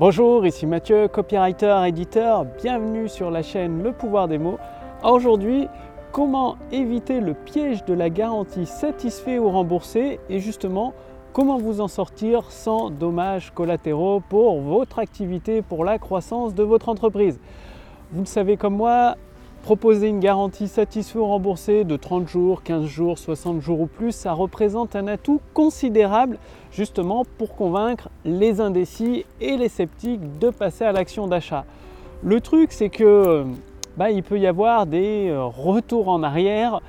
Bonjour, ici Mathieu, copywriter, éditeur. Bienvenue sur la chaîne Le pouvoir des mots. Aujourd'hui, comment éviter le piège de la garantie satisfait ou remboursé et justement comment vous en sortir sans dommages collatéraux pour votre activité, pour la croissance de votre entreprise? Vous le savez comme moi, Proposer une garantie satisfait ou remboursée de 30 jours, 15 jours, 60 jours ou plus, ça représente un atout considérable justement pour convaincre les indécis et les sceptiques de passer à l'action d'achat. Le truc c'est que bah, il peut y avoir des euh, retours en arrière,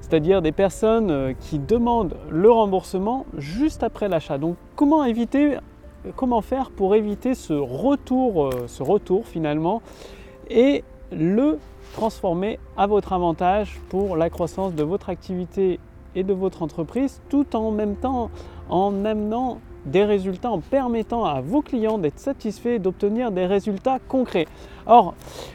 c'est-à-dire des personnes euh, qui demandent le remboursement juste après l'achat. Donc comment éviter comment faire pour éviter ce retour, euh, ce retour finalement? Et le transformer à votre avantage pour la croissance de votre activité et de votre entreprise, tout en même temps en amenant des résultats, en permettant à vos clients d'être satisfaits et d'obtenir des résultats concrets. Or,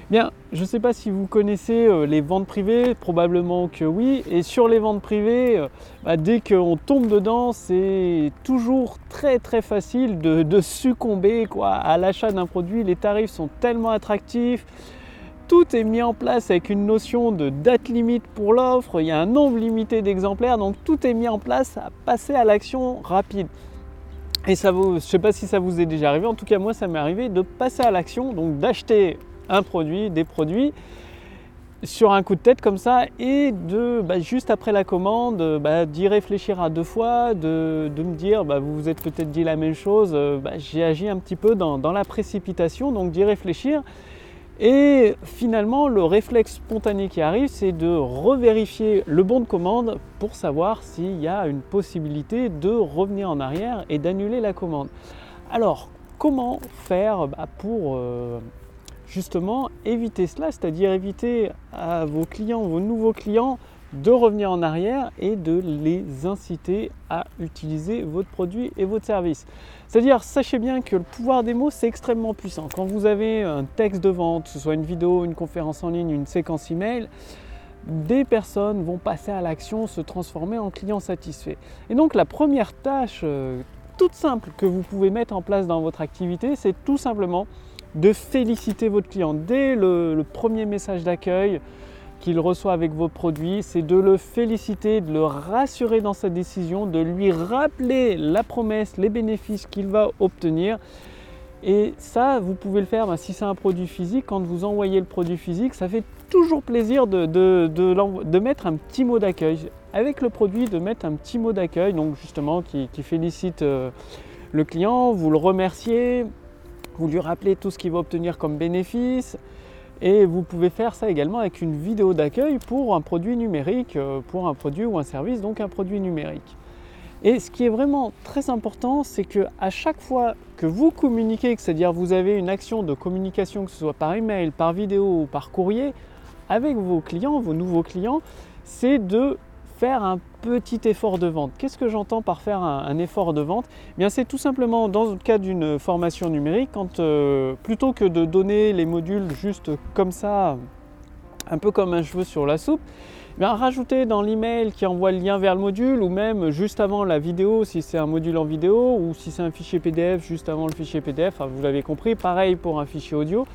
bien, je ne sais pas si vous connaissez euh, les ventes privées, probablement que oui. Et sur les ventes privées, euh, bah, dès qu'on tombe dedans, c'est toujours très très facile de, de succomber quoi, à l'achat d'un produit. Les tarifs sont tellement attractifs tout est mis en place avec une notion de date limite pour l'offre, il y a un nombre limité d'exemplaires, donc tout est mis en place à passer à l'action rapide. Et ça vous, je ne sais pas si ça vous est déjà arrivé, en tout cas moi ça m'est arrivé de passer à l'action, donc d'acheter un produit, des produits sur un coup de tête comme ça et de bah, juste après la commande bah, d'y réfléchir à deux fois, de, me dire bah, vous vous êtes peut-être dit la même chose, euh, j'ai agi un petit peu dans la précipitation, donc d'y réfléchir et finalement, le réflexe spontané qui arrive, c'est de revérifier le bon de commande pour savoir s'il y a une possibilité de revenir en arrière et d'annuler la commande. Alors, comment faire bah, pour euh, justement éviter cela, c'est-à-dire éviter à vos clients, vos nouveaux clients, de revenir en arrière et de les inciter à utiliser votre produit et votre service. C'est-à-dire, sachez bien que le pouvoir des mots, c'est extrêmement puissant. Quand vous avez un texte de vente, que ce soit une vidéo, une conférence en ligne, une séquence email, des personnes vont passer à l'action, se transformer en clients satisfaits. Et donc la première tâche euh, toute simple que vous pouvez mettre en place dans votre activité, c'est tout simplement de féliciter votre client. Dès le premier message d'accueil, qu'il reçoit avec vos produits, c'est de le féliciter, de le rassurer dans sa décision, de lui rappeler la promesse, les bénéfices qu'il va obtenir. Et ça, vous pouvez le faire ben, si c'est un produit physique. Quand vous envoyez le produit physique, ça fait toujours plaisir de, mettre un petit mot d'accueil. Avec le produit, de mettre un petit mot d'accueil, donc justement qui, félicite euh, le client, vous le remerciez, vous lui rappelez tout ce qu'il va obtenir comme bénéfice. Et vous pouvez faire ça également avec une vidéo d'accueil pour un produit numérique, euh, pour un produit ou un service, donc un produit numérique. Et ce qui est vraiment très important, c'est que à chaque fois que vous communiquez, c'est-à-dire vous avez une action de communication, que ce soit par email, par vidéo ou par courrier, avec vos clients, vos nouveaux clients, c'est de faire un petit effort de vente. Qu'est-ce que j'entends par faire un, effort de vente? Eh Bien, c'est tout simplement dans le cas d'une formation numérique, quand euh, plutôt que de donner les modules juste comme ça, un peu comme un cheveu sur la soupe, eh bien, rajouter dans l'email qui envoie le lien vers le module ou même juste avant la vidéo si c'est un module en vidéo ou si c'est un fichier PDF juste avant le fichier PDF, vous l'avez compris, pareil pour un fichier audio,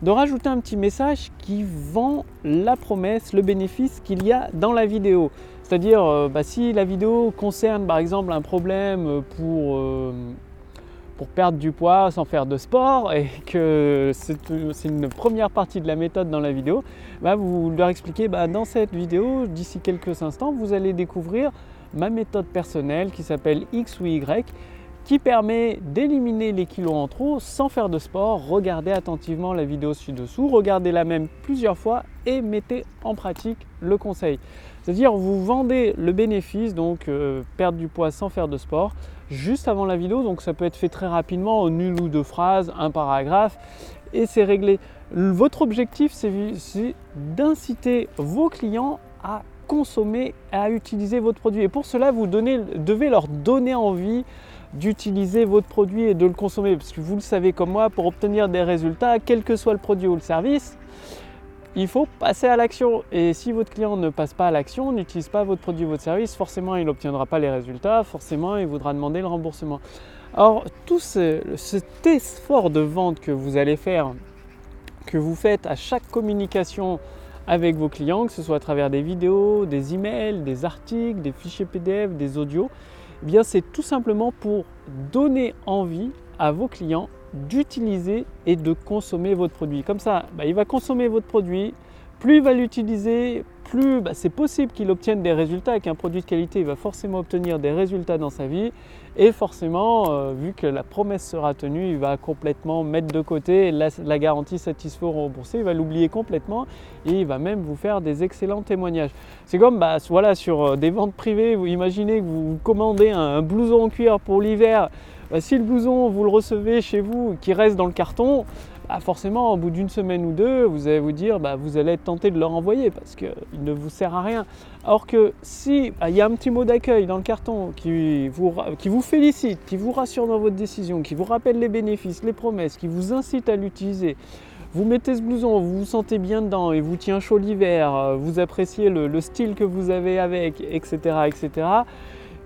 de rajouter un petit message qui vend la promesse, le bénéfice qu'il y a dans la vidéo. C'est-à-dire, euh, bah, si la vidéo concerne par exemple un problème pour, euh, pour perdre du poids sans faire de sport et que c'est une première partie de la méthode dans la vidéo, bah, vous leur expliquez bah, dans cette vidéo, d'ici quelques instants, vous allez découvrir ma méthode personnelle qui s'appelle X ou Y qui permet d'éliminer les kilos en trop sans faire de sport. Regardez attentivement la vidéo ci-dessous, regardez-la même plusieurs fois et mettez en pratique le conseil. C'est-à-dire vous vendez le bénéfice, donc euh, perdre du poids sans faire de sport, juste avant la vidéo. Donc ça peut être fait très rapidement, en une ou deux phrases, un paragraphe, et c'est réglé. Votre objectif, c'est d'inciter vos clients à consommer, à utiliser votre produit. Et pour cela, vous devez leur donner envie d'utiliser votre produit et de le consommer. Parce que vous le savez comme moi, pour obtenir des résultats, quel que soit le produit ou le service, il faut passer à l'action. Et si votre client ne passe pas à l'action, n'utilise pas votre produit ou votre service, forcément il n'obtiendra pas les résultats, forcément il voudra demander le remboursement. Alors tout ce, cet effort de vente que vous allez faire, que vous faites à chaque communication avec vos clients, que ce soit à travers des vidéos, des emails, des articles, des fichiers PDF, des audios, eh bien c'est tout simplement pour donner envie à vos clients d'utiliser et de consommer votre produit. Comme ça, bah, il va consommer votre produit, plus il va l'utiliser, plus bah, c'est possible qu'il obtienne des résultats. Avec un produit de qualité, il va forcément obtenir des résultats dans sa vie. Et forcément, euh, vu que la promesse sera tenue, il va complètement mettre de côté la, garantie satisfait ou remboursée. Il va l'oublier complètement et il va même vous faire des excellents témoignages. C'est comme bah, voilà, sur euh, des ventes privées, vous imaginez que vous commandez un, blouson en cuir pour l'hiver. Bah, si le blouson, vous le recevez chez vous, qui reste dans le carton, bah, forcément, au bout d'une semaine ou deux, vous allez vous dire, bah, vous allez être tenté de le renvoyer parce qu'il ne vous sert à rien. Alors que si bah, il y a un petit mot d'accueil dans le carton qui vous, félicite, qui vous rassure dans votre décision, qui vous rappelle les bénéfices, les promesses, qui vous incite à l'utiliser, vous mettez ce blouson, vous vous sentez bien dedans et vous tient chaud l'hiver, vous appréciez le, style que vous avez avec, etc., etc.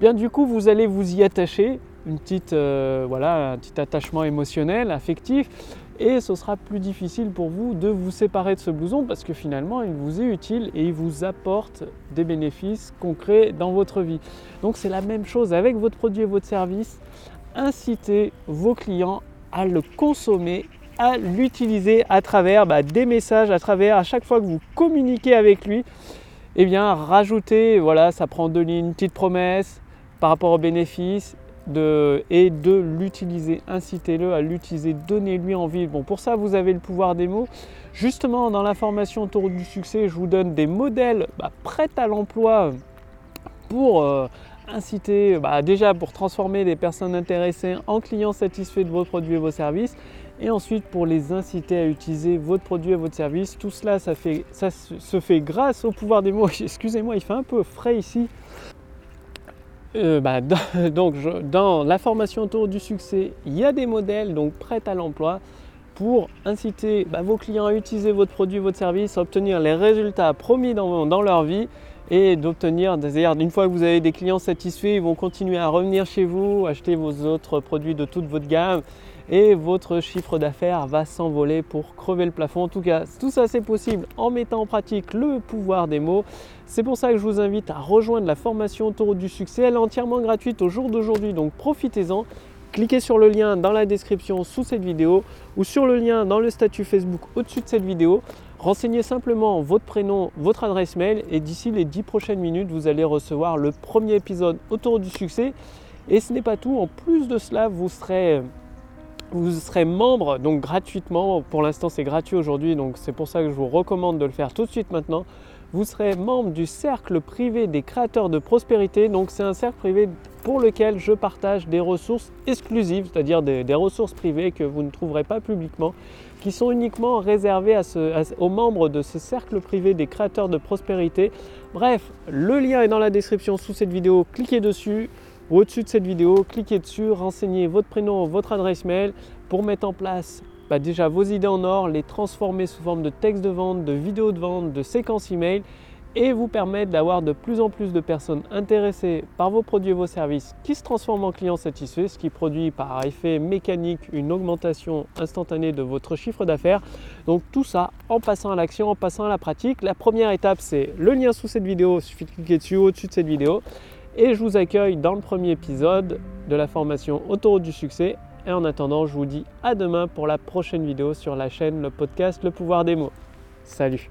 Bien du coup, vous allez vous y attacher, une petite, euh, voilà, un petit attachement émotionnel, affectif, et ce sera plus difficile pour vous de vous séparer de ce blouson parce que finalement il vous est utile et il vous apporte des bénéfices concrets dans votre vie. Donc c'est la même chose avec votre produit et votre service. Incitez vos clients à le consommer, à l'utiliser à travers bah, des messages, à travers à chaque fois que vous communiquez avec lui. Eh bien, rajoutez, voilà, ça prend deux lignes, une petite promesse par rapport aux bénéfices et de l'utiliser. Incitez-le à l'utiliser, donnez-lui envie. Bon, pour ça, vous avez le pouvoir des mots. Justement, dans la formation autour du succès, je vous donne des modèles bah, prêts à l'emploi pour euh, inciter, bah, déjà pour transformer les personnes intéressées en clients satisfaits de vos produits et vos services, et ensuite pour les inciter à utiliser votre produit et votre service. Tout cela, ça, fait, ça se fait grâce au pouvoir des mots. Excusez-moi, il fait un peu frais ici. Euh, bah, dans la formation autour du succès, il y a des modèles donc prêts à l'emploi pour inciter bah, vos clients à utiliser votre produit, votre service, à obtenir les résultats promis dans leur vie et d'obtenir, c'est-à-dire une fois que vous avez des clients satisfaits, ils vont continuer à revenir chez vous, acheter vos autres produits de toute votre gamme et votre chiffre d'affaires va s'envoler pour crever le plafond. En tout cas, tout ça c'est possible en mettant en pratique le pouvoir des mots. C'est pour ça que je vous invite à rejoindre la formation autour du succès. Elle est entièrement gratuite au jour d'aujourd'hui, donc profitez-en. Cliquez sur le lien dans la description sous cette vidéo ou sur le lien dans le statut Facebook au-dessus de cette vidéo. Renseignez simplement votre prénom, votre adresse mail et d'ici les 10 prochaines minutes, vous allez recevoir le premier épisode autour du succès. Et ce n'est pas tout, en plus de cela, vous serez vous serez membre donc gratuitement. Pour l'instant, c'est gratuit aujourd'hui, donc c'est pour ça que je vous recommande de le faire tout de suite maintenant. Vous serez membre du cercle privé des créateurs de prospérité. Donc, c'est un cercle privé pour lequel je partage des ressources exclusives, c'est-à-dire des, ressources privées que vous ne trouverez pas publiquement, qui sont uniquement réservées aux membres de ce cercle privé des créateurs de prospérité. Bref, le lien est dans la description sous cette vidéo. Cliquez dessus au-dessus de cette vidéo, cliquez dessus, renseignez votre prénom, votre adresse mail pour mettre en place bah, déjà vos idées en or, les transformer sous forme de texte de vente, de vidéos de vente, de séquences email et vous permettre d'avoir de plus en plus de personnes intéressées par vos produits et vos services qui se transforment en clients satisfaits, ce qui produit par effet mécanique une augmentation instantanée de votre chiffre d'affaires. Donc tout ça en passant à l'action, en passant à la pratique. La première étape, c'est le lien sous cette vidéo, il suffit de cliquer dessus au-dessus de cette vidéo et je vous accueille dans le premier épisode de la formation Autoroute du succès. Et en attendant, je vous dis à demain pour la prochaine vidéo sur la chaîne, le podcast Le pouvoir des mots. Salut